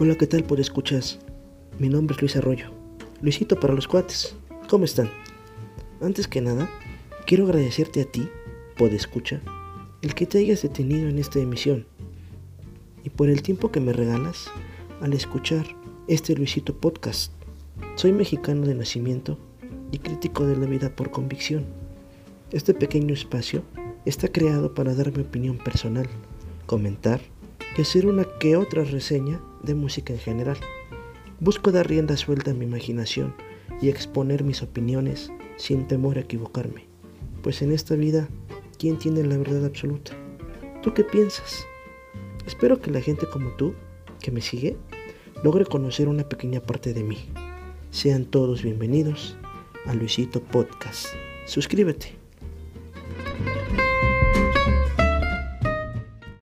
Hola, ¿qué tal? Por escuchas. Mi nombre es Luis Arroyo. Luisito para los cuates. ¿Cómo están? Antes que nada, quiero agradecerte a ti, por escucha, el que te hayas detenido en esta emisión y por el tiempo que me regalas al escuchar este Luisito Podcast. Soy mexicano de nacimiento y crítico de la vida por convicción. Este pequeño espacio está creado para dar mi opinión personal, comentar y hacer una que otra reseña de música en general. Busco dar rienda suelta a mi imaginación y exponer mis opiniones sin temor a equivocarme, pues en esta vida, ¿quién tiene la verdad absoluta? ¿Tú qué piensas? Espero que la gente como tú, que me sigue, logre conocer una pequeña parte de mí. Sean todos bienvenidos a Luisito Podcast. Suscríbete.